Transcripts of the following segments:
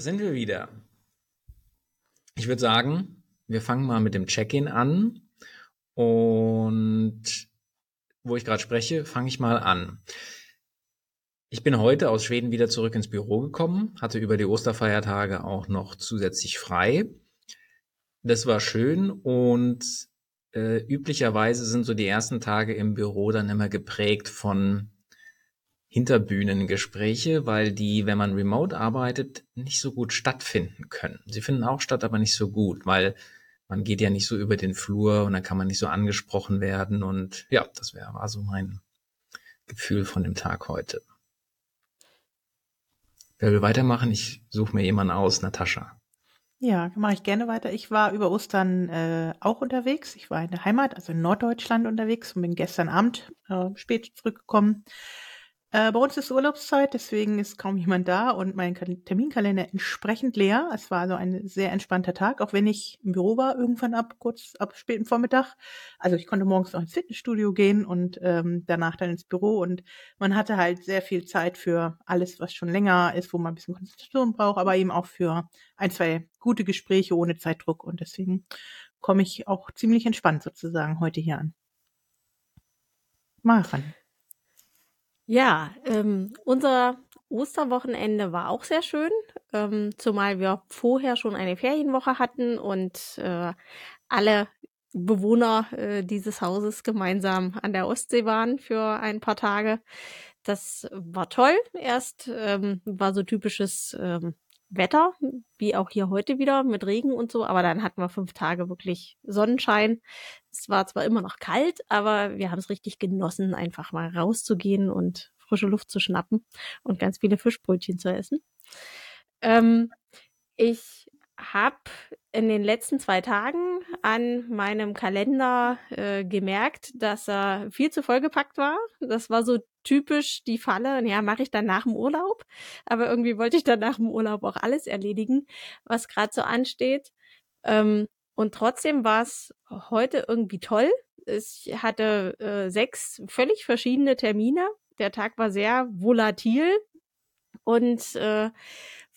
sind wir wieder. Ich würde sagen, wir fangen mal mit dem Check-in an. Und wo ich gerade spreche, fange ich mal an. Ich bin heute aus Schweden wieder zurück ins Büro gekommen, hatte über die Osterfeiertage auch noch zusätzlich frei. Das war schön und äh, üblicherweise sind so die ersten Tage im Büro dann immer geprägt von Hinterbühnengespräche, weil die, wenn man remote arbeitet, nicht so gut stattfinden können. Sie finden auch statt, aber nicht so gut, weil man geht ja nicht so über den Flur und dann kann man nicht so angesprochen werden. Und ja, das wäre war so mein Gefühl von dem Tag heute. Wer will weitermachen? Ich suche mir jemanden aus, Natascha. Ja, mache ich gerne weiter. Ich war über Ostern äh, auch unterwegs. Ich war in der Heimat, also in Norddeutschland unterwegs und bin gestern Abend äh, spät zurückgekommen. Äh, bei uns ist Urlaubszeit, deswegen ist kaum jemand da und mein Terminkalender entsprechend leer. Es war also ein sehr entspannter Tag, auch wenn ich im Büro war, irgendwann ab kurz ab späten Vormittag. Also ich konnte morgens noch ins Fitnessstudio gehen und ähm, danach dann ins Büro und man hatte halt sehr viel Zeit für alles, was schon länger ist, wo man ein bisschen Konzentration braucht, aber eben auch für ein, zwei gute Gespräche ohne Zeitdruck und deswegen komme ich auch ziemlich entspannt sozusagen heute hier an. Maren. Ja, ähm, unser Osterwochenende war auch sehr schön, ähm, zumal wir vorher schon eine Ferienwoche hatten und äh, alle Bewohner äh, dieses Hauses gemeinsam an der Ostsee waren für ein paar Tage. Das war toll. Erst ähm, war so typisches ähm, Wetter, wie auch hier heute wieder mit Regen und so, aber dann hatten wir fünf Tage wirklich Sonnenschein. Es war zwar immer noch kalt, aber wir haben es richtig genossen, einfach mal rauszugehen und frische Luft zu schnappen und ganz viele Fischbrötchen zu essen. Ähm, ich habe in den letzten zwei Tagen an meinem Kalender äh, gemerkt, dass er viel zu vollgepackt war. Das war so typisch die Falle. Ja, mache ich dann nach dem Urlaub. Aber irgendwie wollte ich dann nach dem Urlaub auch alles erledigen, was gerade so ansteht. Ähm, und trotzdem war es heute irgendwie toll. Ich hatte äh, sechs völlig verschiedene Termine. Der Tag war sehr volatil. Und äh,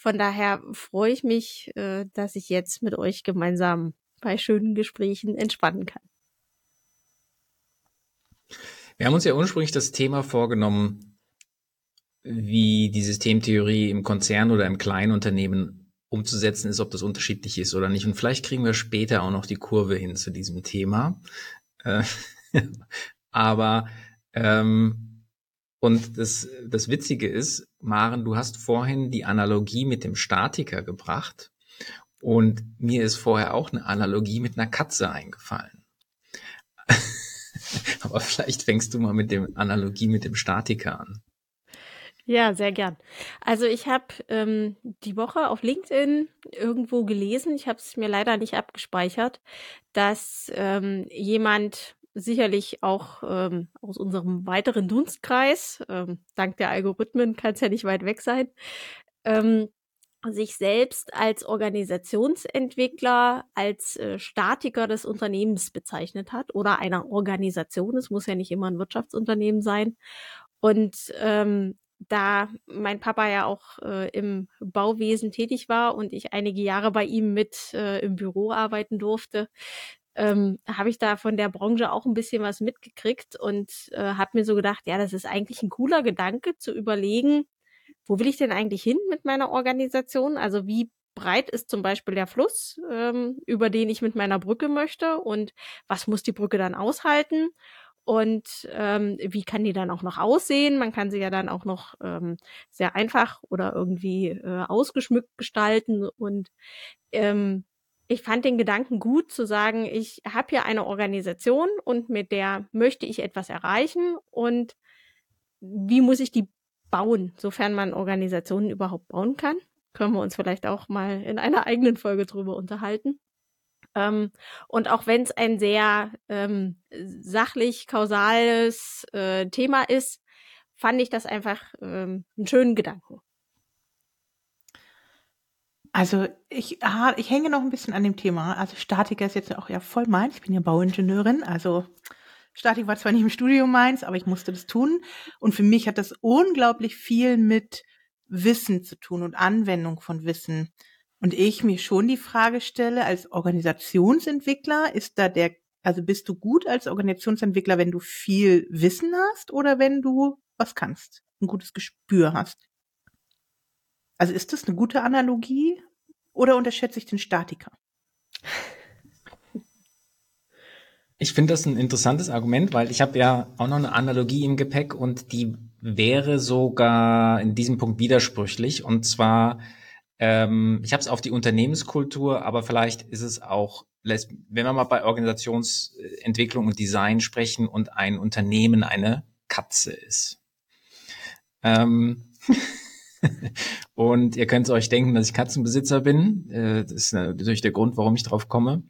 von daher freue ich mich, äh, dass ich jetzt mit euch gemeinsam bei schönen Gesprächen entspannen kann. Wir haben uns ja ursprünglich das Thema vorgenommen, wie die Systemtheorie im Konzern oder im kleinen Unternehmen umzusetzen ist, ob das unterschiedlich ist oder nicht. Und vielleicht kriegen wir später auch noch die Kurve hin zu diesem Thema. Äh, aber ähm, und das, das Witzige ist, Maren, du hast vorhin die Analogie mit dem Statiker gebracht. Und mir ist vorher auch eine Analogie mit einer Katze eingefallen. Aber vielleicht fängst du mal mit dem Analogie mit dem Statiker an. Ja, sehr gern. Also ich habe ähm, die Woche auf LinkedIn irgendwo gelesen, ich habe es mir leider nicht abgespeichert, dass ähm, jemand sicherlich auch ähm, aus unserem weiteren Dunstkreis, ähm, dank der Algorithmen kann es ja nicht weit weg sein, ähm, sich selbst als Organisationsentwickler, als äh, Statiker des Unternehmens bezeichnet hat oder einer Organisation. Es muss ja nicht immer ein Wirtschaftsunternehmen sein. Und ähm, da mein Papa ja auch äh, im Bauwesen tätig war und ich einige Jahre bei ihm mit äh, im Büro arbeiten durfte, ähm, habe ich da von der Branche auch ein bisschen was mitgekriegt und äh, habe mir so gedacht, ja, das ist eigentlich ein cooler Gedanke zu überlegen, wo will ich denn eigentlich hin mit meiner Organisation? Also wie breit ist zum Beispiel der Fluss, ähm, über den ich mit meiner Brücke möchte und was muss die Brücke dann aushalten? Und ähm, wie kann die dann auch noch aussehen? Man kann sie ja dann auch noch ähm, sehr einfach oder irgendwie äh, ausgeschmückt gestalten. Und ähm, ich fand den Gedanken gut zu sagen, ich habe hier eine Organisation und mit der möchte ich etwas erreichen. Und wie muss ich die bauen, sofern man Organisationen überhaupt bauen kann. Können wir uns vielleicht auch mal in einer eigenen Folge drüber unterhalten. Ähm, und auch wenn es ein sehr ähm, sachlich kausales äh, Thema ist, fand ich das einfach ähm, einen schönen Gedanken. Also ich, ah, ich hänge noch ein bisschen an dem Thema. Also Statiker ist jetzt auch ja voll meins. Ich bin ja Bauingenieurin, also Statik war zwar nicht im Studium meins, aber ich musste das tun. Und für mich hat das unglaublich viel mit Wissen zu tun und Anwendung von Wissen. Und ich mir schon die Frage stelle, als Organisationsentwickler, ist da der, also bist du gut als Organisationsentwickler, wenn du viel Wissen hast oder wenn du was kannst, ein gutes Gespür hast? Also ist das eine gute Analogie oder unterschätze ich den Statiker? Ich finde das ein interessantes Argument, weil ich habe ja auch noch eine Analogie im Gepäck und die wäre sogar in diesem Punkt widersprüchlich. Und zwar ähm, ich habe es auf die Unternehmenskultur, aber vielleicht ist es auch, wenn wir mal bei Organisationsentwicklung und Design sprechen und ein Unternehmen eine Katze ist. Ähm und ihr könnt euch denken, dass ich Katzenbesitzer bin. Äh, das ist natürlich der Grund, warum ich drauf komme.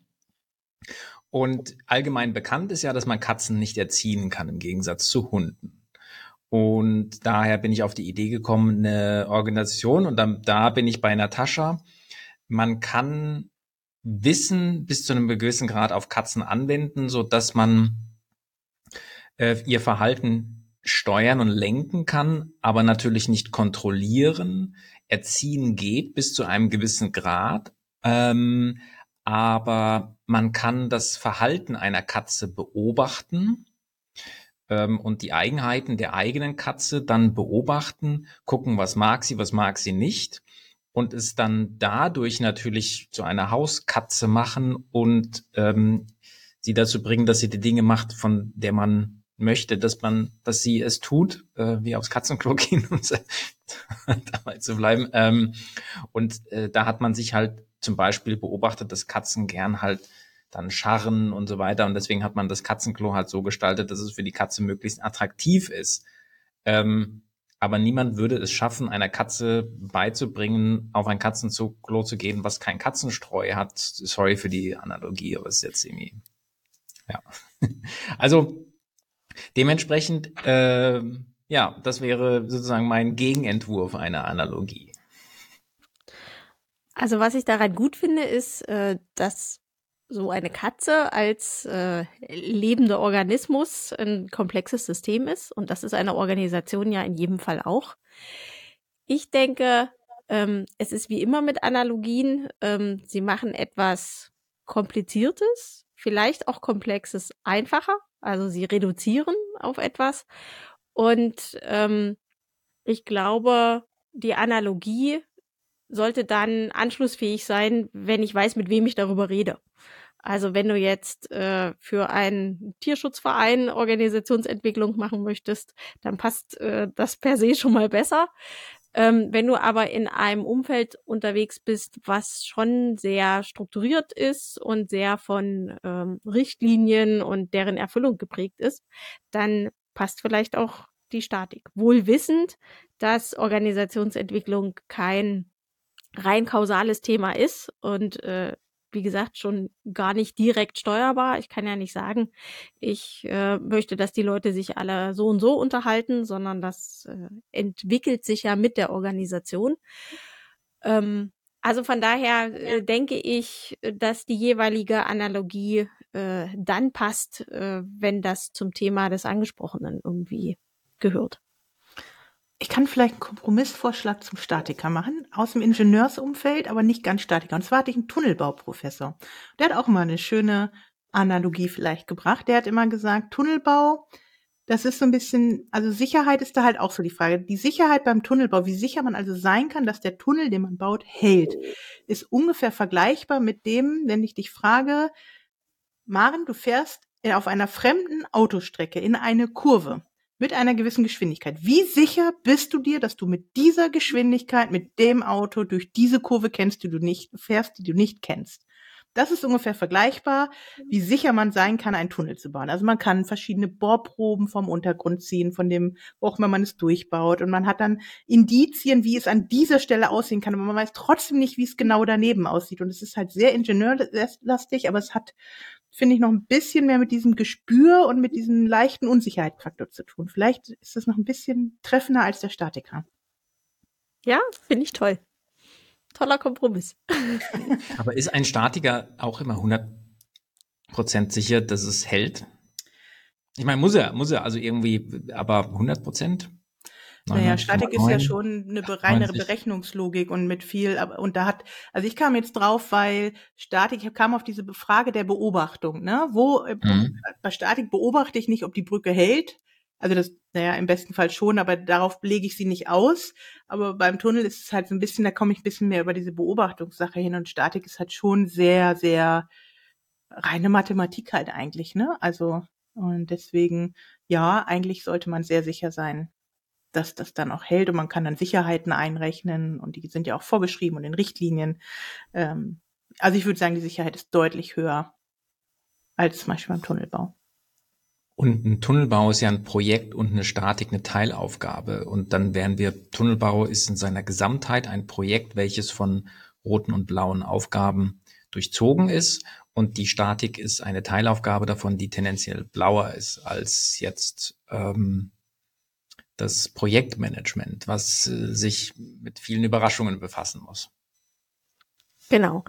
Und allgemein bekannt ist ja, dass man Katzen nicht erziehen kann, im Gegensatz zu Hunden. Und daher bin ich auf die Idee gekommen, eine Organisation, und dann, da bin ich bei Natascha. Man kann Wissen bis zu einem gewissen Grad auf Katzen anwenden, so dass man äh, ihr Verhalten steuern und lenken kann, aber natürlich nicht kontrollieren. Erziehen geht bis zu einem gewissen Grad, ähm, aber man kann das Verhalten einer Katze beobachten ähm, und die Eigenheiten der eigenen Katze dann beobachten, gucken, was mag sie, was mag sie nicht und es dann dadurch natürlich zu einer Hauskatze machen und ähm, sie dazu bringen, dass sie die Dinge macht, von der man möchte, dass man, dass sie es tut, äh, wie aufs Katzenklo gehen, um dabei zu bleiben. Ähm, und äh, da hat man sich halt zum Beispiel beobachtet, dass Katzen gern halt dann Scharren und so weiter. Und deswegen hat man das Katzenklo halt so gestaltet, dass es für die Katze möglichst attraktiv ist. Ähm, aber niemand würde es schaffen, einer Katze beizubringen, auf ein Katzenklo zu gehen, was kein Katzenstreu hat. Sorry für die Analogie, aber es ist jetzt irgendwie, ja. Also dementsprechend, äh, ja, das wäre sozusagen mein Gegenentwurf einer Analogie. Also was ich daran gut finde, ist, äh, dass so eine Katze als äh, lebender Organismus ein komplexes System ist. Und das ist eine Organisation ja in jedem Fall auch. Ich denke, ähm, es ist wie immer mit Analogien. Ähm, sie machen etwas Kompliziertes, vielleicht auch Komplexes einfacher. Also sie reduzieren auf etwas. Und ähm, ich glaube, die Analogie sollte dann anschlussfähig sein, wenn ich weiß, mit wem ich darüber rede. Also wenn du jetzt äh, für einen Tierschutzverein Organisationsentwicklung machen möchtest, dann passt äh, das per se schon mal besser. Ähm, wenn du aber in einem Umfeld unterwegs bist, was schon sehr strukturiert ist und sehr von ähm, Richtlinien und deren Erfüllung geprägt ist, dann passt vielleicht auch die Statik. Wohl wissend, dass Organisationsentwicklung kein rein kausales Thema ist und äh, wie gesagt, schon gar nicht direkt steuerbar. Ich kann ja nicht sagen, ich äh, möchte, dass die Leute sich alle so und so unterhalten, sondern das äh, entwickelt sich ja mit der Organisation. Ähm, also von daher äh, denke ich, dass die jeweilige Analogie äh, dann passt, äh, wenn das zum Thema des Angesprochenen irgendwie gehört. Ich kann vielleicht einen Kompromissvorschlag zum Statiker machen, aus dem Ingenieursumfeld, aber nicht ganz Statiker. Und zwar hatte ich einen Tunnelbauprofessor. Der hat auch immer eine schöne Analogie vielleicht gebracht. Der hat immer gesagt, Tunnelbau, das ist so ein bisschen, also Sicherheit ist da halt auch so die Frage. Die Sicherheit beim Tunnelbau, wie sicher man also sein kann, dass der Tunnel, den man baut, hält, ist ungefähr vergleichbar mit dem, wenn ich dich frage, Maren, du fährst auf einer fremden Autostrecke in eine Kurve mit einer gewissen Geschwindigkeit. Wie sicher bist du dir, dass du mit dieser Geschwindigkeit, mit dem Auto durch diese Kurve kennst, die du nicht fährst, die du nicht kennst? Das ist ungefähr vergleichbar, wie sicher man sein kann, einen Tunnel zu bauen. Also man kann verschiedene Bohrproben vom Untergrund ziehen, von dem, wo auch immer man es durchbaut. Und man hat dann Indizien, wie es an dieser Stelle aussehen kann. Aber man weiß trotzdem nicht, wie es genau daneben aussieht. Und es ist halt sehr ingenieurlastig, aber es hat finde ich, noch ein bisschen mehr mit diesem Gespür und mit diesem leichten Unsicherheitsfaktor zu tun. Vielleicht ist das noch ein bisschen treffender als der Statiker. Ja, finde ich toll. Toller Kompromiss. Aber ist ein Statiker auch immer 100% sicher, dass es hält? Ich meine, muss er, muss er, also irgendwie, aber 100%? Naja, Statik ist ja schon eine reine Berechnungslogik und mit viel, aber, und da hat, also ich kam jetzt drauf, weil Statik, ich kam auf diese Frage der Beobachtung, ne? Wo, äh, mhm. bei Statik beobachte ich nicht, ob die Brücke hält. Also das, naja, im besten Fall schon, aber darauf lege ich sie nicht aus. Aber beim Tunnel ist es halt so ein bisschen, da komme ich ein bisschen mehr über diese Beobachtungssache hin und Statik ist halt schon sehr, sehr reine Mathematik halt eigentlich, ne? Also, und deswegen, ja, eigentlich sollte man sehr sicher sein, dass das dann auch hält und man kann dann Sicherheiten einrechnen und die sind ja auch vorgeschrieben und in Richtlinien. Ähm, also ich würde sagen, die Sicherheit ist deutlich höher als zum Beispiel beim Tunnelbau. Und ein Tunnelbau ist ja ein Projekt und eine Statik eine Teilaufgabe. Und dann wären wir, Tunnelbau ist in seiner Gesamtheit ein Projekt, welches von roten und blauen Aufgaben durchzogen ist. Und die Statik ist eine Teilaufgabe davon, die tendenziell blauer ist als jetzt ähm, das Projektmanagement, was äh, sich mit vielen Überraschungen befassen muss. Genau.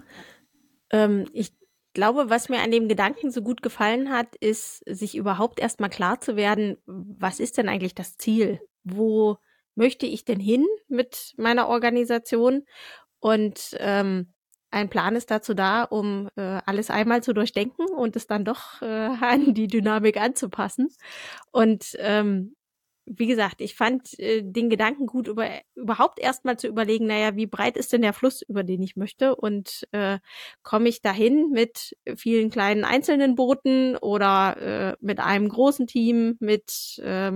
Ähm, ich glaube, was mir an dem Gedanken so gut gefallen hat, ist, sich überhaupt erstmal klar zu werden, was ist denn eigentlich das Ziel? Wo möchte ich denn hin mit meiner Organisation? Und ähm, ein Plan ist dazu da, um äh, alles einmal zu durchdenken und es dann doch äh, an die Dynamik anzupassen. Und ähm, wie gesagt, ich fand äh, den Gedanken gut, über, überhaupt erstmal zu überlegen, naja, wie breit ist denn der Fluss, über den ich möchte? Und äh, komme ich dahin mit vielen kleinen einzelnen Booten oder äh, mit einem großen Team, mit äh,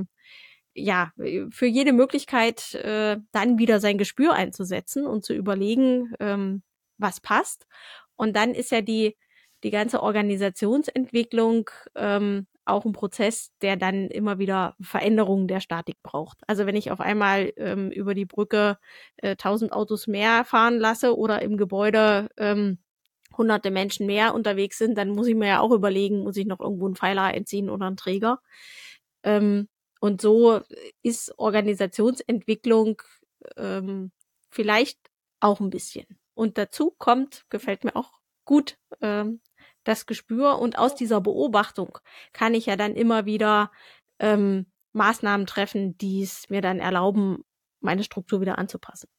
ja, für jede Möglichkeit äh, dann wieder sein Gespür einzusetzen und zu überlegen, ähm, was passt. Und dann ist ja die, die ganze Organisationsentwicklung ähm, auch ein Prozess, der dann immer wieder Veränderungen der Statik braucht. Also wenn ich auf einmal ähm, über die Brücke äh, 1000 Autos mehr fahren lasse oder im Gebäude ähm, hunderte Menschen mehr unterwegs sind, dann muss ich mir ja auch überlegen, muss ich noch irgendwo einen Pfeiler entziehen oder einen Träger. Ähm, und so ist Organisationsentwicklung ähm, vielleicht auch ein bisschen. Und dazu kommt, gefällt mir auch gut, ähm, das Gespür und aus dieser Beobachtung kann ich ja dann immer wieder ähm, Maßnahmen treffen, die es mir dann erlauben, meine Struktur wieder anzupassen.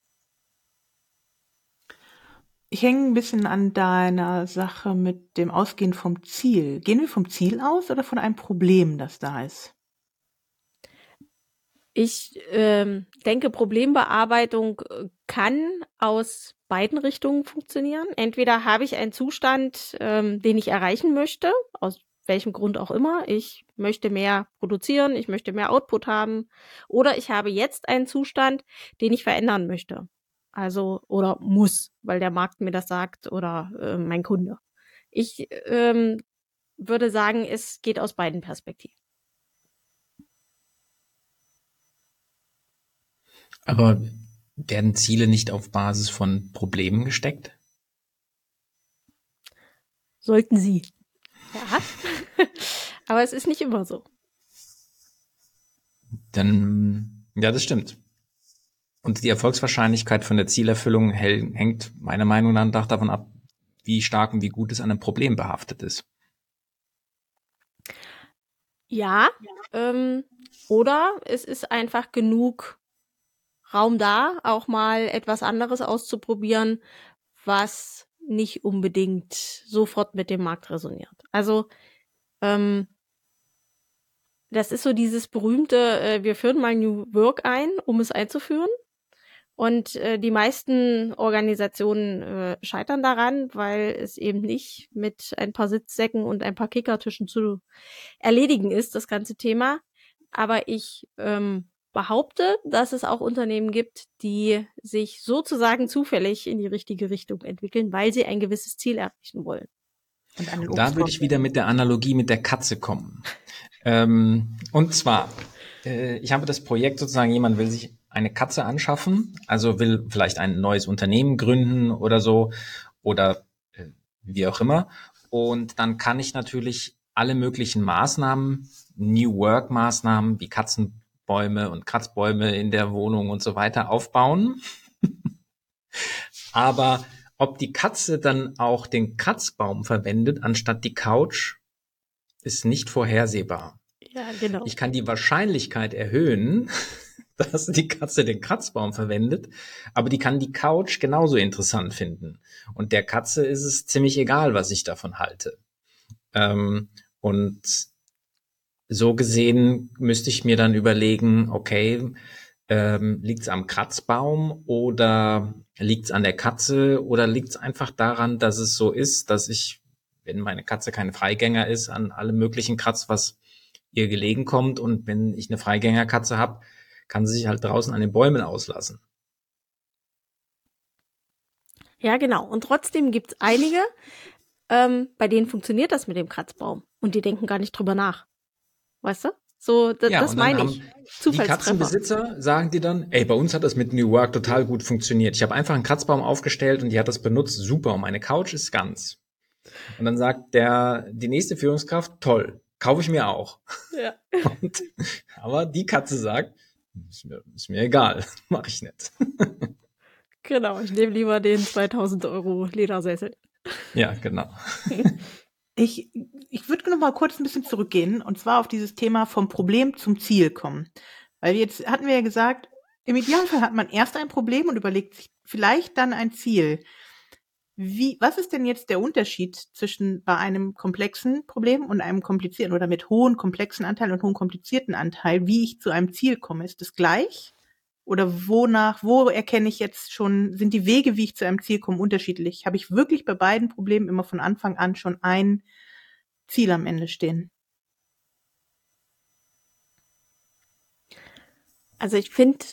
Ich hänge ein bisschen an deiner Sache mit dem Ausgehen vom Ziel. Gehen wir vom Ziel aus oder von einem Problem, das da ist? Ich ähm, denke, Problembearbeitung äh, kann aus beiden Richtungen funktionieren. Entweder habe ich einen Zustand, ähm, den ich erreichen möchte, aus welchem Grund auch immer. Ich möchte mehr produzieren, ich möchte mehr Output haben. Oder ich habe jetzt einen Zustand, den ich verändern möchte. Also, oder muss, weil der Markt mir das sagt oder äh, mein Kunde. Ich ähm, würde sagen, es geht aus beiden Perspektiven. Aber werden Ziele nicht auf Basis von Problemen gesteckt? Sollten sie. Ja. Aber es ist nicht immer so. Dann, ja, das stimmt. Und die Erfolgswahrscheinlichkeit von der Zielerfüllung hängt meiner Meinung nach davon ab, wie stark und wie gut es an einem Problem behaftet ist. Ja, ähm, oder es ist einfach genug Raum da, auch mal etwas anderes auszuprobieren, was nicht unbedingt sofort mit dem Markt resoniert. Also ähm, das ist so dieses berühmte, äh, wir führen mal New Work ein, um es einzuführen. Und äh, die meisten Organisationen äh, scheitern daran, weil es eben nicht mit ein paar Sitzsäcken und ein paar Kickertischen zu erledigen ist, das ganze Thema. Aber ich ähm, behaupte, dass es auch Unternehmen gibt, die sich sozusagen zufällig in die richtige Richtung entwickeln, weil sie ein gewisses Ziel erreichen wollen. Und da würde ich wieder mit der Analogie mit der Katze kommen. ähm, und zwar, äh, ich habe das Projekt sozusagen, jemand will sich eine Katze anschaffen, also will vielleicht ein neues Unternehmen gründen oder so oder äh, wie auch immer. Und dann kann ich natürlich alle möglichen Maßnahmen, New Work Maßnahmen wie Katzen Bäume und Kratzbäume in der Wohnung und so weiter aufbauen. Aber ob die Katze dann auch den Kratzbaum verwendet anstatt die Couch, ist nicht vorhersehbar. Ja, genau. Ich kann die Wahrscheinlichkeit erhöhen, dass die Katze den Kratzbaum verwendet, aber die kann die Couch genauso interessant finden. Und der Katze ist es ziemlich egal, was ich davon halte. Ähm, und so gesehen müsste ich mir dann überlegen, okay, ähm, liegt es am Kratzbaum oder liegt es an der Katze oder liegt es einfach daran, dass es so ist, dass ich, wenn meine Katze kein Freigänger ist, an allem möglichen Kratz, was ihr gelegen kommt und wenn ich eine Freigängerkatze habe, kann sie sich halt draußen an den Bäumen auslassen. Ja, genau. Und trotzdem gibt's einige, ähm, bei denen funktioniert das mit dem Kratzbaum. Und die denken gar nicht drüber nach. Weißt du? So, das, ja, das meine ich. Die Katzenbesitzer sagen dir dann, ey, bei uns hat das mit New Work total gut funktioniert. Ich habe einfach einen Kratzbaum aufgestellt und die hat das benutzt. Super, und meine Couch ist ganz. Und dann sagt der, die nächste Führungskraft, toll, kaufe ich mir auch. Ja. Und, aber die Katze sagt, ist mir, ist mir egal, mache ich nicht. genau, ich nehme lieber den 2000 Euro Ledersessel. Ja, genau. Ich, ich würde noch mal kurz ein bisschen zurückgehen und zwar auf dieses Thema vom Problem zum Ziel kommen. Weil jetzt hatten wir ja gesagt, im Idealfall hat man erst ein Problem und überlegt sich vielleicht dann ein Ziel. Wie, was ist denn jetzt der Unterschied zwischen bei einem komplexen Problem und einem komplizierten oder mit hohen komplexen Anteil und hohen komplizierten Anteil, wie ich zu einem Ziel komme? Ist das gleich? Oder wonach, wo erkenne ich jetzt schon, sind die Wege, wie ich zu einem Ziel komme, unterschiedlich? Habe ich wirklich bei beiden Problemen immer von Anfang an schon ein Ziel am Ende stehen? Also ich finde,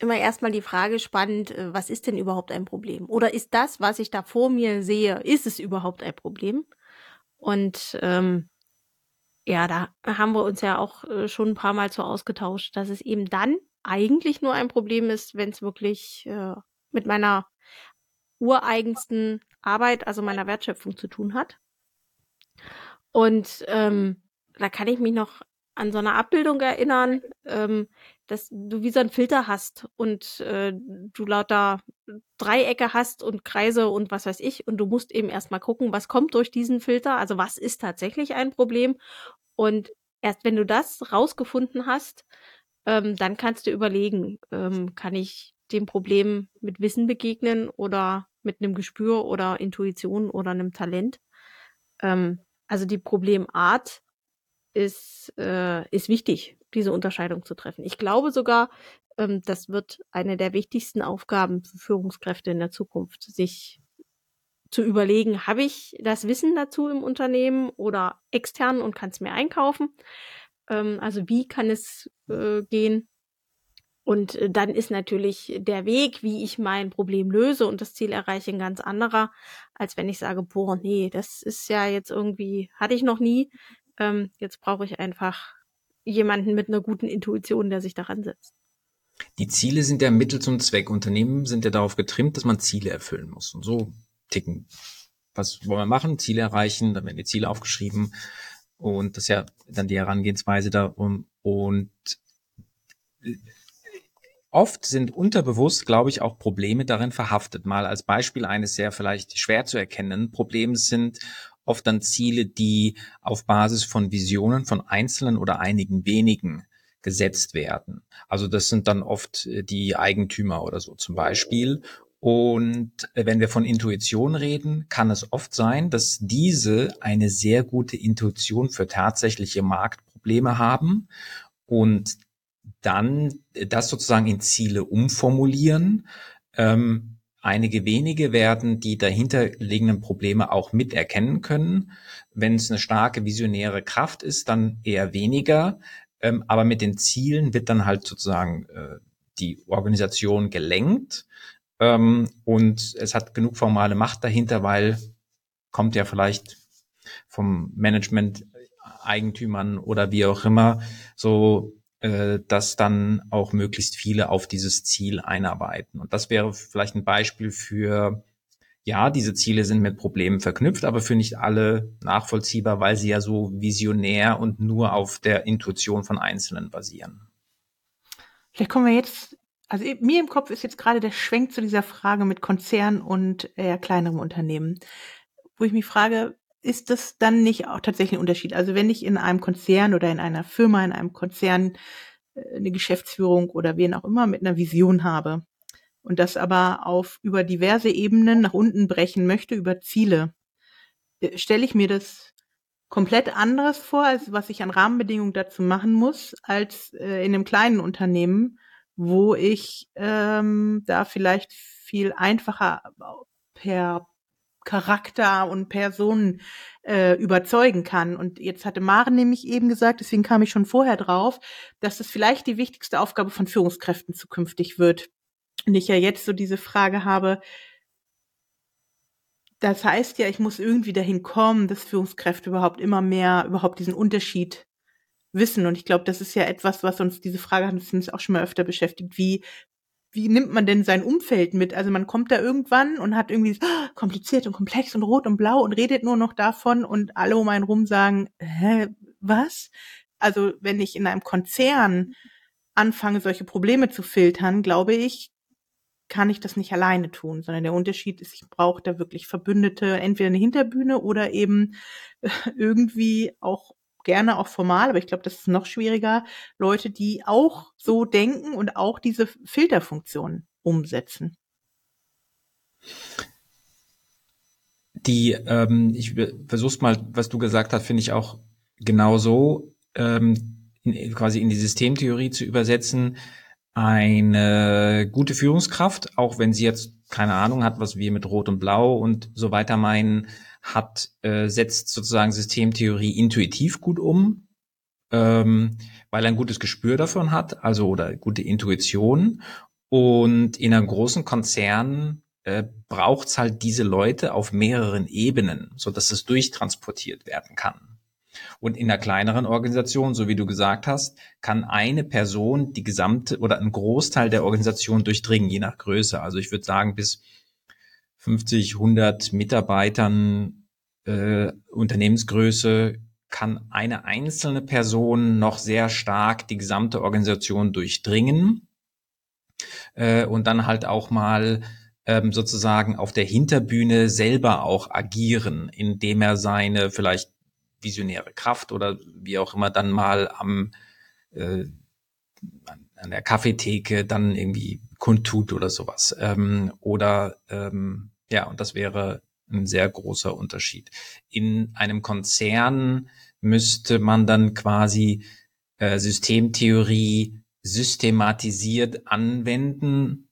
immer erstmal die Frage spannend, äh, was ist denn überhaupt ein Problem? Oder ist das, was ich da vor mir sehe, ist es überhaupt ein Problem? Und ähm, ja, da haben wir uns ja auch äh, schon ein paar Mal so ausgetauscht, dass es eben dann eigentlich nur ein Problem ist, wenn es wirklich äh, mit meiner ureigensten Arbeit, also meiner Wertschöpfung zu tun hat. Und ähm, da kann ich mich noch an so eine Abbildung erinnern, ähm, dass du wie so ein Filter hast und äh, du lauter Dreiecke hast und Kreise und was weiß ich. Und du musst eben erstmal gucken, was kommt durch diesen Filter, also was ist tatsächlich ein Problem? Und erst wenn du das rausgefunden hast, ähm, dann kannst du überlegen, ähm, kann ich dem Problem mit Wissen begegnen oder mit einem Gespür oder Intuition oder einem Talent. Ähm, also die Problemart ist, äh, ist wichtig, diese Unterscheidung zu treffen. Ich glaube sogar, ähm, das wird eine der wichtigsten Aufgaben für Führungskräfte in der Zukunft, sich zu überlegen, habe ich das Wissen dazu im Unternehmen oder extern und kann es mir einkaufen? Ähm, also wie kann es äh, gehen? Und äh, dann ist natürlich der Weg, wie ich mein Problem löse und das Ziel erreiche, ein ganz anderer, als wenn ich sage, boah, nee, das ist ja jetzt irgendwie, hatte ich noch nie. Ähm, jetzt brauche ich einfach jemanden mit einer guten Intuition, der sich daran setzt. Die Ziele sind ja Mittel zum Zweck. Unternehmen sind ja darauf getrimmt, dass man Ziele erfüllen muss. Und so ticken. Was wollen wir machen? Ziele erreichen, dann werden die Ziele aufgeschrieben. Und das ist ja dann die Herangehensweise darum. Und oft sind unterbewusst, glaube ich, auch Probleme darin verhaftet. Mal als Beispiel eines sehr vielleicht schwer zu erkennenden Problems sind oft dann Ziele, die auf Basis von Visionen von einzelnen oder einigen wenigen gesetzt werden. Also das sind dann oft äh, die Eigentümer oder so zum Beispiel. Und äh, wenn wir von Intuition reden, kann es oft sein, dass diese eine sehr gute Intuition für tatsächliche Marktprobleme haben und dann das sozusagen in Ziele umformulieren, ähm, Einige wenige werden die dahinterliegenden Probleme auch miterkennen können. Wenn es eine starke visionäre Kraft ist, dann eher weniger. Ähm, aber mit den Zielen wird dann halt sozusagen äh, die Organisation gelenkt. Ähm, und es hat genug formale Macht dahinter, weil kommt ja vielleicht vom Management Eigentümern oder wie auch immer so äh, dass dann auch möglichst viele auf dieses Ziel einarbeiten. Und das wäre vielleicht ein Beispiel für, ja, diese Ziele sind mit Problemen verknüpft, aber für nicht alle nachvollziehbar, weil sie ja so visionär und nur auf der Intuition von Einzelnen basieren. Vielleicht kommen wir jetzt, also mir im Kopf ist jetzt gerade der Schwenk zu dieser Frage mit Konzern und eher kleinerem Unternehmen, wo ich mich frage, ist das dann nicht auch tatsächlich ein Unterschied? Also wenn ich in einem Konzern oder in einer Firma, in einem Konzern äh, eine Geschäftsführung oder wen auch immer mit einer Vision habe und das aber auf über diverse Ebenen nach unten brechen möchte, über Ziele, äh, stelle ich mir das komplett anderes vor, als was ich an Rahmenbedingungen dazu machen muss, als äh, in einem kleinen Unternehmen, wo ich ähm, da vielleicht viel einfacher per Charakter und Personen äh, überzeugen kann. Und jetzt hatte Maren nämlich eben gesagt, deswegen kam ich schon vorher drauf, dass das vielleicht die wichtigste Aufgabe von Führungskräften zukünftig wird. Und ich ja jetzt so diese Frage habe, das heißt ja, ich muss irgendwie dahin kommen, dass Führungskräfte überhaupt immer mehr überhaupt diesen Unterschied wissen. Und ich glaube, das ist ja etwas, was uns diese Frage hat uns auch schon mal öfter beschäftigt. Wie wie nimmt man denn sein Umfeld mit? Also man kommt da irgendwann und hat irgendwie oh, kompliziert und komplex und rot und blau und redet nur noch davon und alle um einen rum sagen, hä, was? Also wenn ich in einem Konzern anfange, solche Probleme zu filtern, glaube ich, kann ich das nicht alleine tun, sondern der Unterschied ist, ich brauche da wirklich Verbündete, entweder eine Hinterbühne oder eben irgendwie auch gerne auch formal, aber ich glaube, das ist noch schwieriger, Leute, die auch so denken und auch diese Filterfunktion umsetzen. Die, ähm, ich versuch's mal, was du gesagt hast, finde ich auch genauso ähm, in, quasi in die Systemtheorie zu übersetzen. Eine gute Führungskraft, auch wenn sie jetzt keine Ahnung hat, was wir mit Rot und Blau und so weiter meinen, hat, äh, setzt sozusagen Systemtheorie intuitiv gut um, ähm, weil er ein gutes Gespür davon hat, also oder gute Intuition. Und in einem großen Konzern äh, braucht halt diese Leute auf mehreren Ebenen, so dass es durchtransportiert werden kann. Und in einer kleineren Organisation, so wie du gesagt hast, kann eine Person die gesamte oder einen Großteil der Organisation durchdringen, je nach Größe. Also ich würde sagen, bis 50, 100 Mitarbeitern äh, Unternehmensgröße kann eine einzelne Person noch sehr stark die gesamte Organisation durchdringen äh, und dann halt auch mal ähm, sozusagen auf der Hinterbühne selber auch agieren, indem er seine vielleicht visionäre Kraft oder wie auch immer dann mal am äh, an der Kaffeetheke dann irgendwie kundtut oder sowas. Ähm, oder ähm, ja, und das wäre ein sehr großer Unterschied. In einem Konzern müsste man dann quasi äh, Systemtheorie systematisiert anwenden,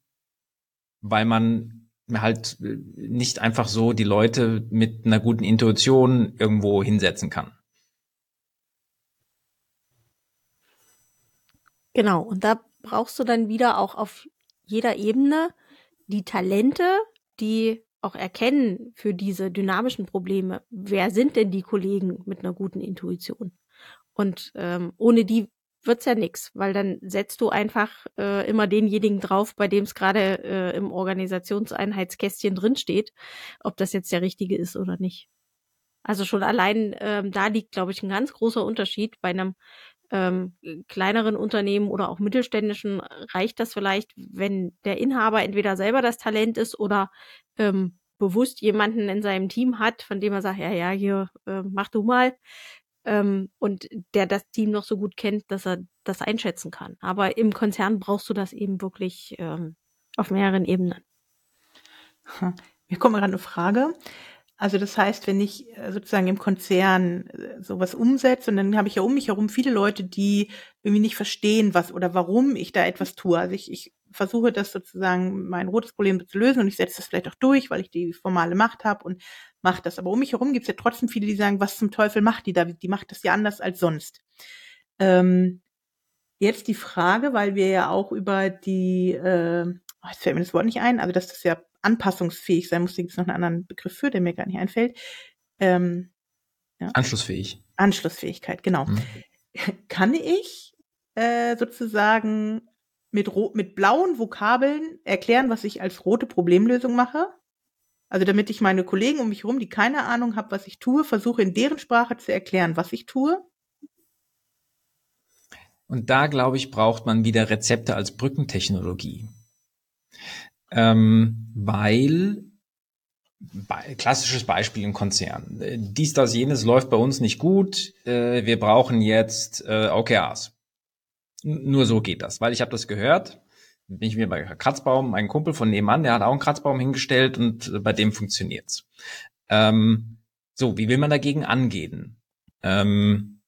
weil man halt äh, nicht einfach so die Leute mit einer guten Intuition irgendwo hinsetzen kann. Genau, und da brauchst du dann wieder auch auf jeder Ebene die Talente, die auch erkennen für diese dynamischen Probleme, wer sind denn die Kollegen mit einer guten Intuition? Und ähm, ohne die wird's ja nix, weil dann setzt du einfach äh, immer denjenigen drauf, bei dem es gerade äh, im Organisationseinheitskästchen drinsteht, ob das jetzt der richtige ist oder nicht. Also schon allein ähm, da liegt, glaube ich, ein ganz großer Unterschied. Bei einem ähm, kleineren Unternehmen oder auch mittelständischen reicht das vielleicht, wenn der Inhaber entweder selber das Talent ist oder ähm, bewusst jemanden in seinem Team hat, von dem er sagt, ja, ja, hier, äh, mach du mal. Ähm, und der das Team noch so gut kennt, dass er das einschätzen kann. Aber im Konzern brauchst du das eben wirklich ähm, auf mehreren Ebenen. Mir kommt gerade eine Frage. Also das heißt, wenn ich äh, sozusagen im Konzern äh, sowas umsetze und dann habe ich ja um mich herum viele Leute, die irgendwie nicht verstehen, was oder warum ich da etwas tue. Also ich, ich versuche das sozusagen mein rotes Problem zu lösen und ich setze das vielleicht auch durch, weil ich die formale Macht habe und mache das. Aber um mich herum gibt es ja trotzdem viele, die sagen, was zum Teufel macht die da? Die macht das ja anders als sonst. Ähm, jetzt die Frage, weil wir ja auch über die, äh, oh, jetzt fällt mir das Wort nicht ein, also dass das ja anpassungsfähig sein muss. Da gibt es noch einen anderen Begriff für, der mir gar nicht einfällt. Ähm, ja. Anschlussfähig. Anschlussfähigkeit, genau. Mhm. Kann ich äh, sozusagen mit, mit blauen Vokabeln erklären, was ich als rote Problemlösung mache? Also damit ich meine Kollegen um mich herum, die keine Ahnung haben, was ich tue, versuche in deren Sprache zu erklären, was ich tue? Und da, glaube ich, braucht man wieder Rezepte als Brückentechnologie ähm, weil Be klassisches Beispiel im Konzern. Dies, das, jenes läuft bei uns nicht gut. Äh, wir brauchen jetzt äh, OKRs. Nur so geht das, weil ich habe das gehört. Bin ich mir bei Kratzbaum, ein Kumpel von nebenan, der hat auch einen Kratzbaum hingestellt und bei dem funktioniert's. Ähm, so, wie will man dagegen angehen? Ähm,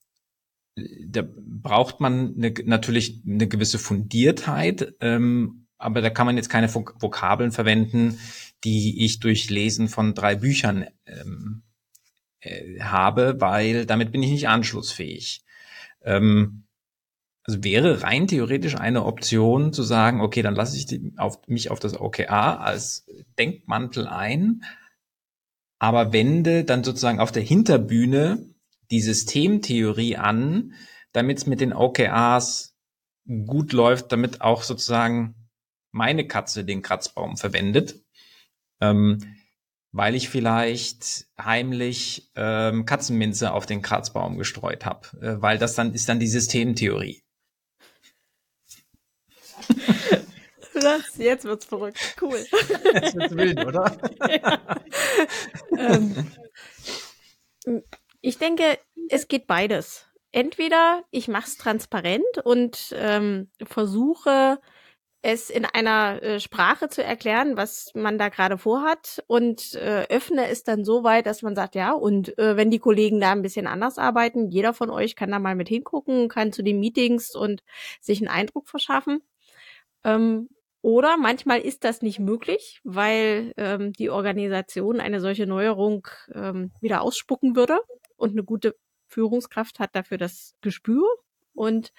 da braucht man eine, natürlich eine gewisse Fundiertheit, ähm, aber da kann man jetzt keine Vokabeln verwenden, die ich durch Lesen von drei Büchern ähm, äh, habe, weil damit bin ich nicht anschlussfähig. Ähm, also wäre rein theoretisch eine Option zu sagen, okay, dann lasse ich die, auf, mich auf das OKA als Denkmantel ein, aber wende dann sozusagen auf der Hinterbühne die Systemtheorie an, damit es mit den OKRs gut läuft, damit auch sozusagen meine Katze den Kratzbaum verwendet, ähm, weil ich vielleicht heimlich ähm, Katzenminze auf den Kratzbaum gestreut habe, äh, weil das dann ist dann die Systemtheorie. Das, jetzt wird's verrückt. Cool. Jetzt wird's wild, oder? Ja. ähm, ich denke, es geht beides. Entweder ich mache es transparent und ähm, versuche es in einer äh, Sprache zu erklären, was man da gerade vorhat und äh, öffne es dann so weit, dass man sagt, ja, und äh, wenn die Kollegen da ein bisschen anders arbeiten, jeder von euch kann da mal mit hingucken, kann zu den Meetings und sich einen Eindruck verschaffen. Ähm, oder manchmal ist das nicht möglich, weil ähm, die Organisation eine solche Neuerung ähm, wieder ausspucken würde und eine gute Führungskraft hat dafür das Gespür. Und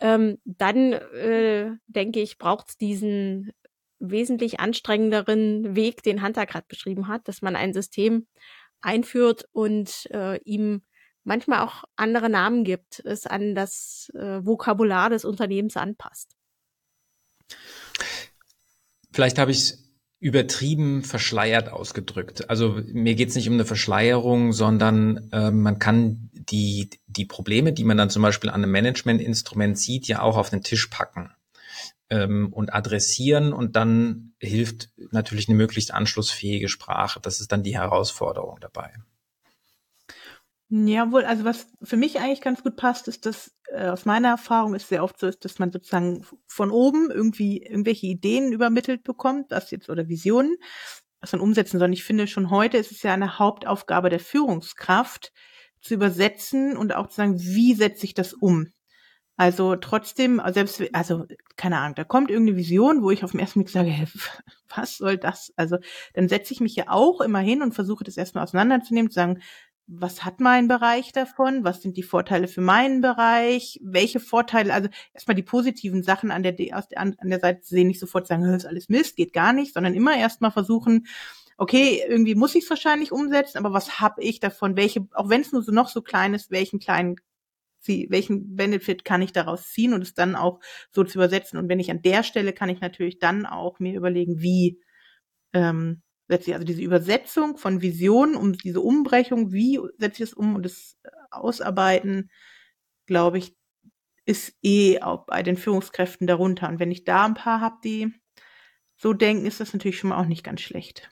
ähm, dann, äh, denke ich, braucht es diesen wesentlich anstrengenderen Weg, den Hunter gerade beschrieben hat, dass man ein System einführt und äh, ihm manchmal auch andere Namen gibt, es an das äh, Vokabular des Unternehmens anpasst. Vielleicht habe ich es übertrieben verschleiert ausgedrückt. Also mir geht es nicht um eine Verschleierung, sondern äh, man kann die, die Probleme, die man dann zum Beispiel an einem Managementinstrument sieht, ja auch auf den Tisch packen ähm, und adressieren und dann hilft natürlich eine möglichst anschlussfähige Sprache. Das ist dann die Herausforderung dabei. Ja, wohl, also was für mich eigentlich ganz gut passt, ist, dass äh, aus meiner Erfahrung ist sehr oft so ist, dass man sozusagen von oben irgendwie irgendwelche Ideen übermittelt bekommt, das jetzt oder Visionen, was man umsetzen soll. Und ich finde, schon heute ist es ja eine Hauptaufgabe der Führungskraft, zu übersetzen und auch zu sagen, wie setze ich das um? Also trotzdem, selbst, also keine Ahnung, da kommt irgendeine Vision, wo ich auf den ersten Blick sage, hey, was soll das? Also dann setze ich mich ja auch immer hin und versuche das erstmal auseinanderzunehmen, zu sagen, was hat mein Bereich davon? Was sind die Vorteile für meinen Bereich? Welche Vorteile, also erstmal die positiven Sachen an der, an der Seite sehen, nicht sofort sagen, das ist alles Mist, geht gar nicht, sondern immer erstmal versuchen, okay, irgendwie muss ich es wahrscheinlich umsetzen, aber was habe ich davon? Welche, auch wenn es nur so noch so klein ist, welchen kleinen welchen Benefit kann ich daraus ziehen und es dann auch so zu übersetzen. Und wenn ich an der Stelle kann ich natürlich dann auch mir überlegen, wie ähm, setze ich also diese Übersetzung von Visionen, um diese Umbrechung, wie setze ich es um und das äh, Ausarbeiten, glaube ich, ist eh auch bei den Führungskräften darunter. Und wenn ich da ein paar habe, die so denken, ist das natürlich schon mal auch nicht ganz schlecht.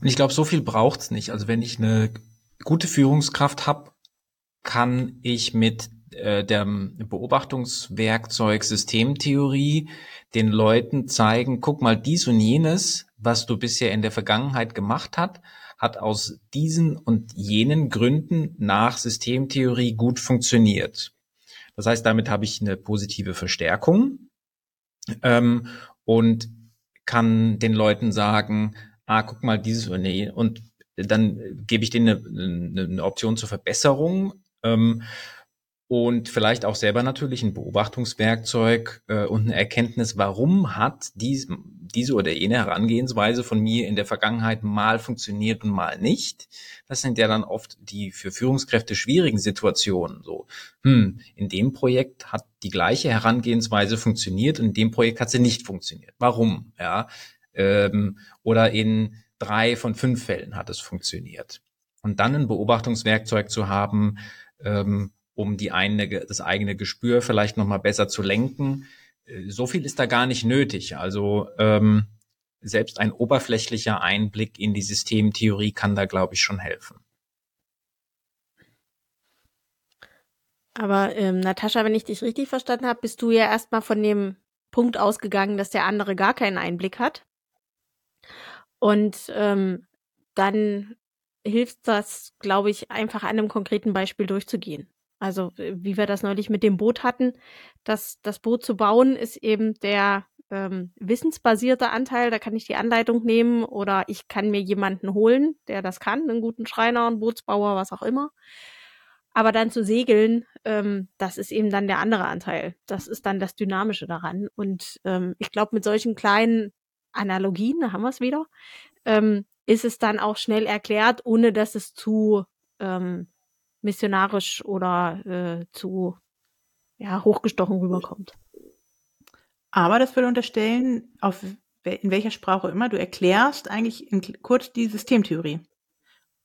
Und ich glaube, so viel braucht's nicht. Also wenn ich eine gute Führungskraft habe, kann ich mit äh, der Beobachtungswerkzeug Systemtheorie den Leuten zeigen, guck mal, dies und jenes, was du bisher in der Vergangenheit gemacht hast, hat aus diesen und jenen Gründen nach Systemtheorie gut funktioniert. Das heißt, damit habe ich eine positive Verstärkung ähm, und kann den Leuten sagen, ah, guck mal, dieses und nee, und dann gebe ich denen eine, eine Option zur Verbesserung. Ähm, und vielleicht auch selber natürlich ein Beobachtungswerkzeug äh, und eine Erkenntnis, warum hat dies, diese oder jene Herangehensweise von mir in der Vergangenheit mal funktioniert und mal nicht. Das sind ja dann oft die für Führungskräfte schwierigen Situationen. So, hm, in dem Projekt hat die gleiche Herangehensweise funktioniert und in dem Projekt hat sie nicht funktioniert. Warum? Ja, ähm, oder in drei von fünf Fällen hat es funktioniert. Und dann ein Beobachtungswerkzeug zu haben, ähm, um die eine, das eigene Gespür vielleicht nochmal besser zu lenken. Äh, so viel ist da gar nicht nötig. Also ähm, selbst ein oberflächlicher Einblick in die Systemtheorie kann da, glaube ich, schon helfen. Aber ähm, Natascha, wenn ich dich richtig verstanden habe, bist du ja erstmal von dem Punkt ausgegangen, dass der andere gar keinen Einblick hat. Und ähm, dann hilft das, glaube ich, einfach an einem konkreten Beispiel durchzugehen. Also wie wir das neulich mit dem Boot hatten, das, das Boot zu bauen ist eben der ähm, wissensbasierte Anteil. Da kann ich die Anleitung nehmen oder ich kann mir jemanden holen, der das kann, einen guten Schreiner, einen Bootsbauer, was auch immer. Aber dann zu segeln, ähm, das ist eben dann der andere Anteil. Das ist dann das Dynamische daran. Und ähm, ich glaube, mit solchen kleinen Analogien, da haben wir es wieder, ähm, ist es dann auch schnell erklärt, ohne dass es zu ähm, missionarisch oder äh, zu ja, hochgestochen rüberkommt. Aber das würde unterstellen, auf in welcher Sprache immer, du erklärst eigentlich in, kurz die Systemtheorie.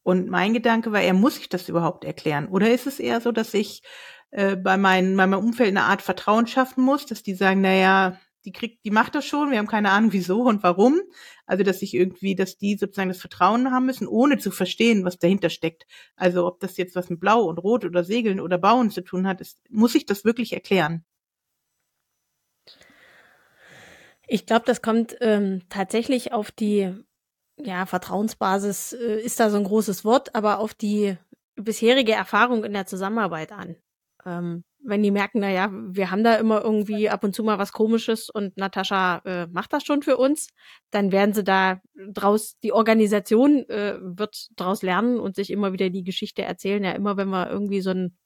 Und mein Gedanke war, er muss sich das überhaupt erklären? Oder ist es eher so, dass ich äh, bei, mein, bei meinem Umfeld eine Art Vertrauen schaffen muss, dass die sagen, naja, die kriegt, die macht das schon, wir haben keine Ahnung wieso und warum. Also dass ich irgendwie, dass die sozusagen das Vertrauen haben müssen, ohne zu verstehen, was dahinter steckt. Also ob das jetzt was mit Blau und Rot oder Segeln oder Bauen zu tun hat, ist, muss ich das wirklich erklären? Ich glaube, das kommt ähm, tatsächlich auf die ja, Vertrauensbasis äh, ist da so ein großes Wort, aber auf die bisherige Erfahrung in der Zusammenarbeit an. Ähm, wenn die merken, na ja, wir haben da immer irgendwie ab und zu mal was Komisches und Natascha äh, macht das schon für uns, dann werden sie da draus, die Organisation äh, wird draus lernen und sich immer wieder die Geschichte erzählen. Ja, immer wenn wir irgendwie so ein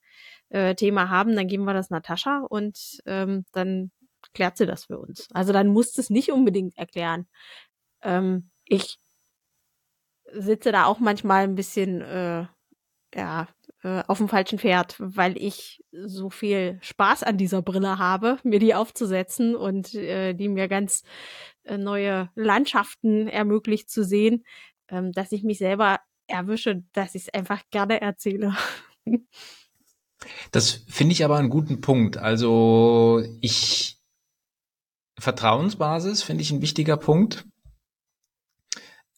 äh, Thema haben, dann geben wir das Natascha und ähm, dann klärt sie das für uns. Also dann muss es nicht unbedingt erklären. Ähm, ich sitze da auch manchmal ein bisschen äh, ja, äh, auf dem falschen Pferd, weil ich so viel Spaß an dieser Brille habe, mir die aufzusetzen und äh, die mir ganz äh, neue Landschaften ermöglicht zu sehen, ähm, dass ich mich selber erwische, dass ich es einfach gerne erzähle. Das finde ich aber einen guten Punkt. Also ich Vertrauensbasis finde ich ein wichtiger Punkt.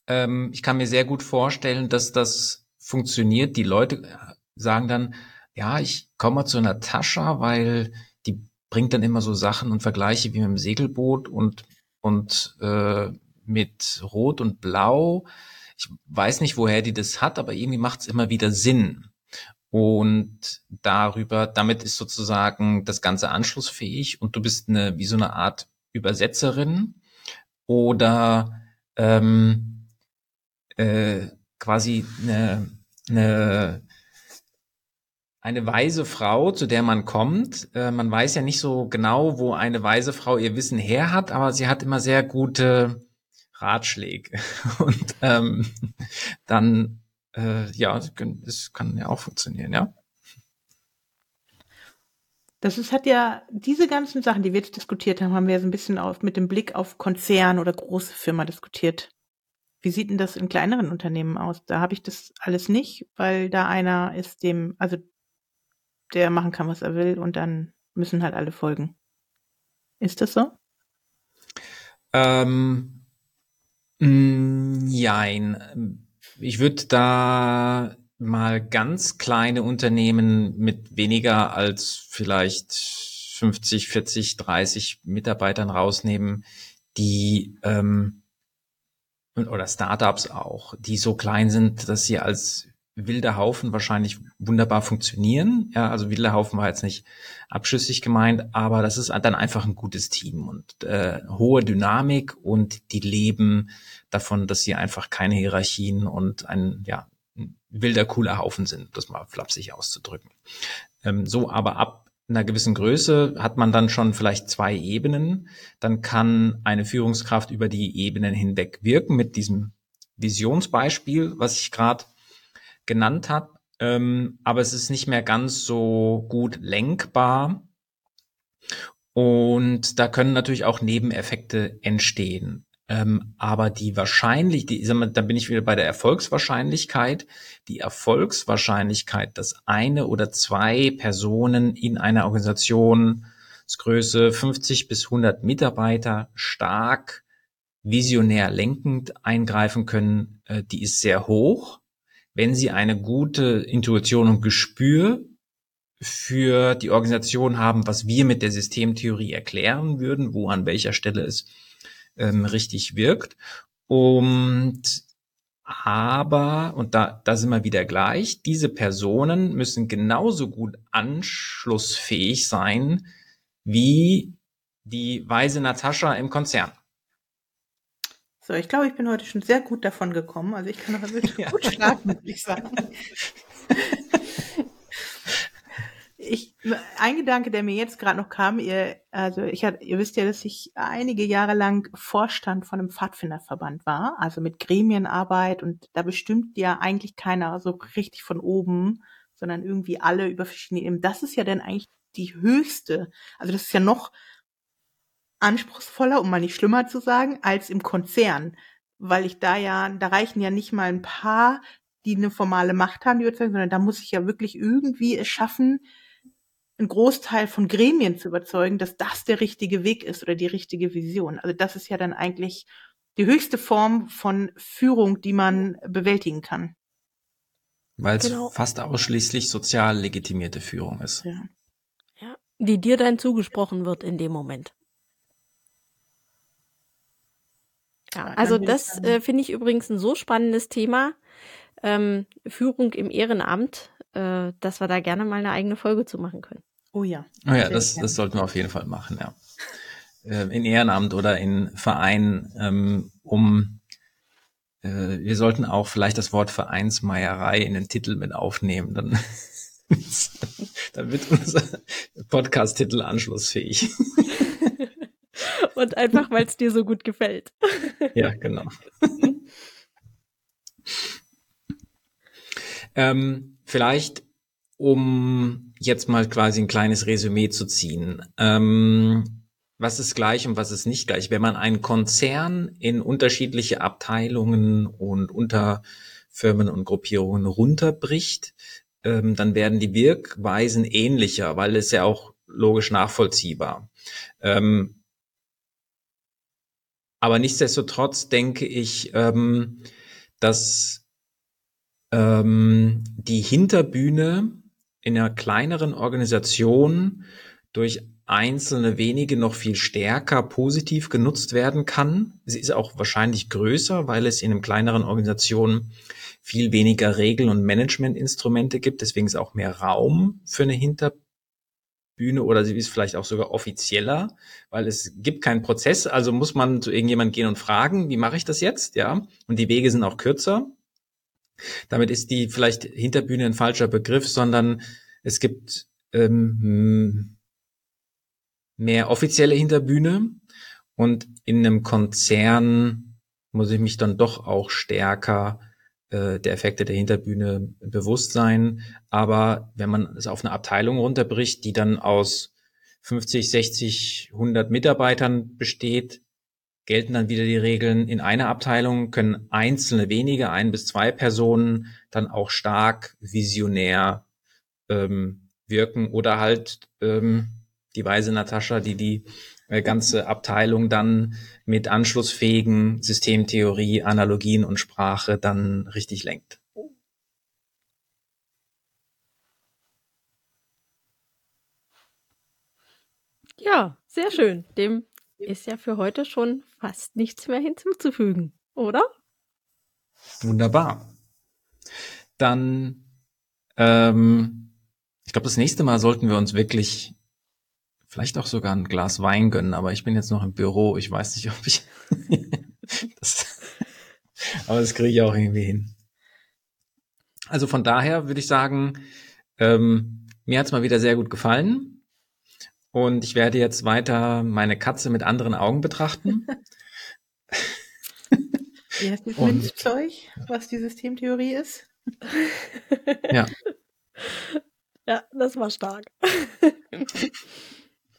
Ähm, ich kann mir sehr gut vorstellen, dass das funktioniert. Die Leute sagen dann, ja, ich komme zu einer Tasche, weil die bringt dann immer so Sachen und Vergleiche wie mit dem Segelboot und, und äh, mit Rot und Blau. Ich weiß nicht, woher die das hat, aber irgendwie macht es immer wieder Sinn. Und darüber, damit ist sozusagen das Ganze anschlussfähig und du bist eine, wie so eine Art Übersetzerin oder ähm, äh, quasi eine, eine eine weise Frau, zu der man kommt. Äh, man weiß ja nicht so genau, wo eine weise Frau ihr Wissen her hat, aber sie hat immer sehr gute Ratschläge. Und ähm, dann, äh, ja, das kann ja auch funktionieren, ja. Das ist, hat ja, diese ganzen Sachen, die wir jetzt diskutiert haben, haben wir so ein bisschen auf, mit dem Blick auf Konzern oder große Firma diskutiert. Wie sieht denn das in kleineren Unternehmen aus? Da habe ich das alles nicht, weil da einer ist dem, also der machen kann, was er will und dann müssen halt alle folgen. Ist das so? Ähm, nein. Ich würde da mal ganz kleine Unternehmen mit weniger als vielleicht 50, 40, 30 Mitarbeitern rausnehmen, die ähm, oder Startups auch, die so klein sind, dass sie als wilder Haufen wahrscheinlich wunderbar funktionieren. Ja, also wilder Haufen war jetzt nicht abschüssig gemeint, aber das ist dann einfach ein gutes Team und äh, hohe Dynamik und die leben davon, dass sie einfach keine Hierarchien und ein ja ein wilder cooler Haufen sind, das mal flapsig auszudrücken. Ähm, so, aber ab einer gewissen Größe hat man dann schon vielleicht zwei Ebenen. Dann kann eine Führungskraft über die Ebenen hinweg wirken mit diesem Visionsbeispiel, was ich gerade genannt hat. Ähm, aber es ist nicht mehr ganz so gut lenkbar. Und da können natürlich auch Nebeneffekte entstehen. Ähm, aber die wahrscheinlich, die, mal, da bin ich wieder bei der Erfolgswahrscheinlichkeit. Die Erfolgswahrscheinlichkeit, dass eine oder zwei Personen in einer Organisationsgröße 50 bis 100 Mitarbeiter stark visionär lenkend eingreifen können, äh, die ist sehr hoch wenn sie eine gute Intuition und Gespür für die Organisation haben, was wir mit der Systemtheorie erklären würden, wo an welcher Stelle es ähm, richtig wirkt. Und aber, und da, da sind wir wieder gleich, diese Personen müssen genauso gut anschlussfähig sein wie die weise Natascha im Konzern. So, ich glaube, ich bin heute schon sehr gut davon gekommen. Also ich kann noch wirklich ja. gut schlafen, würde ich sagen. ich, ein Gedanke, der mir jetzt gerade noch kam, ihr, also ich hat, ihr wisst ja, dass ich einige Jahre lang Vorstand von einem Pfadfinderverband war, also mit Gremienarbeit und da bestimmt ja eigentlich keiner so richtig von oben, sondern irgendwie alle über verschiedene Ebenen. Das ist ja dann eigentlich die höchste, also das ist ja noch anspruchsvoller, um mal nicht schlimmer zu sagen, als im Konzern, weil ich da ja, da reichen ja nicht mal ein paar, die eine formale Macht haben, die überzeugen, sondern da muss ich ja wirklich irgendwie es schaffen, einen Großteil von Gremien zu überzeugen, dass das der richtige Weg ist oder die richtige Vision. Also das ist ja dann eigentlich die höchste Form von Führung, die man bewältigen kann. Weil es genau. fast ausschließlich sozial legitimierte Führung ist. Ja. ja. Die dir dann zugesprochen wird in dem Moment. Ja, also das äh, finde ich übrigens ein so spannendes Thema. Ähm, Führung im Ehrenamt, äh, dass wir da gerne mal eine eigene Folge zu machen können. Oh ja. Oh ja, das, das sollten wir auf jeden Fall machen, ja. Äh, in Ehrenamt oder in Verein, ähm, um äh, wir sollten auch vielleicht das Wort Vereinsmeierei in den Titel mit aufnehmen, dann, dann wird unser Podcast-Titel anschlussfähig. Und einfach, weil es dir so gut gefällt. Ja, genau. ähm, vielleicht um jetzt mal quasi ein kleines Resümee zu ziehen. Ähm, was ist gleich und was ist nicht gleich? Wenn man einen Konzern in unterschiedliche Abteilungen und Unterfirmen und Gruppierungen runterbricht, ähm, dann werden die Wirkweisen ähnlicher, weil es ja auch logisch nachvollziehbar. Ähm, aber nichtsdestotrotz denke ich, ähm, dass ähm, die Hinterbühne in einer kleineren Organisation durch einzelne wenige noch viel stärker positiv genutzt werden kann. Sie ist auch wahrscheinlich größer, weil es in einem kleineren Organisation viel weniger Regeln und Managementinstrumente gibt. Deswegen ist auch mehr Raum für eine Hinterbühne oder sie ist vielleicht auch sogar offizieller, weil es gibt keinen Prozess. Also muss man zu irgendjemand gehen und fragen, wie mache ich das jetzt? Ja. Und die Wege sind auch kürzer. Damit ist die vielleicht Hinterbühne ein falscher Begriff, sondern es gibt ähm, mehr offizielle Hinterbühne und in einem Konzern muss ich mich dann doch auch stärker äh, der Effekte der Hinterbühne bewusst sein. Aber wenn man es auf eine Abteilung runterbricht, die dann aus 50, 60, 100 Mitarbeitern besteht, gelten dann wieder die Regeln. In einer Abteilung können einzelne wenige, ein bis zwei Personen dann auch stark visionär ähm, wirken oder halt ähm, die weise Natascha, die die ganze Abteilung dann mit anschlussfähigen Systemtheorie, Analogien und Sprache dann richtig lenkt. Ja, sehr schön. Dem ist ja für heute schon fast nichts mehr hinzuzufügen, oder? Wunderbar. Dann, ähm, ich glaube, das nächste Mal sollten wir uns wirklich vielleicht auch sogar ein Glas Wein gönnen, aber ich bin jetzt noch im Büro. Ich weiß nicht, ob ich. das, aber das kriege ich auch irgendwie hin. Also von daher würde ich sagen, ähm, mir hat es mal wieder sehr gut gefallen. Und ich werde jetzt weiter meine Katze mit anderen Augen betrachten. Wie heißt das Münzzeug, was die Systemtheorie ist? ja. Ja, das war stark.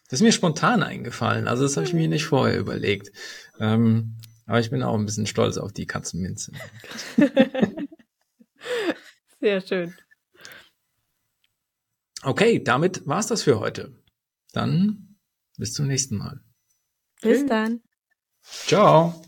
Das ist mir spontan eingefallen. Also das habe ich mir nicht vorher überlegt. Ähm, aber ich bin auch ein bisschen stolz auf die Katzenminze. Sehr schön. Okay, damit war's das für heute. Dann bis zum nächsten Mal. Bis dann. Ciao.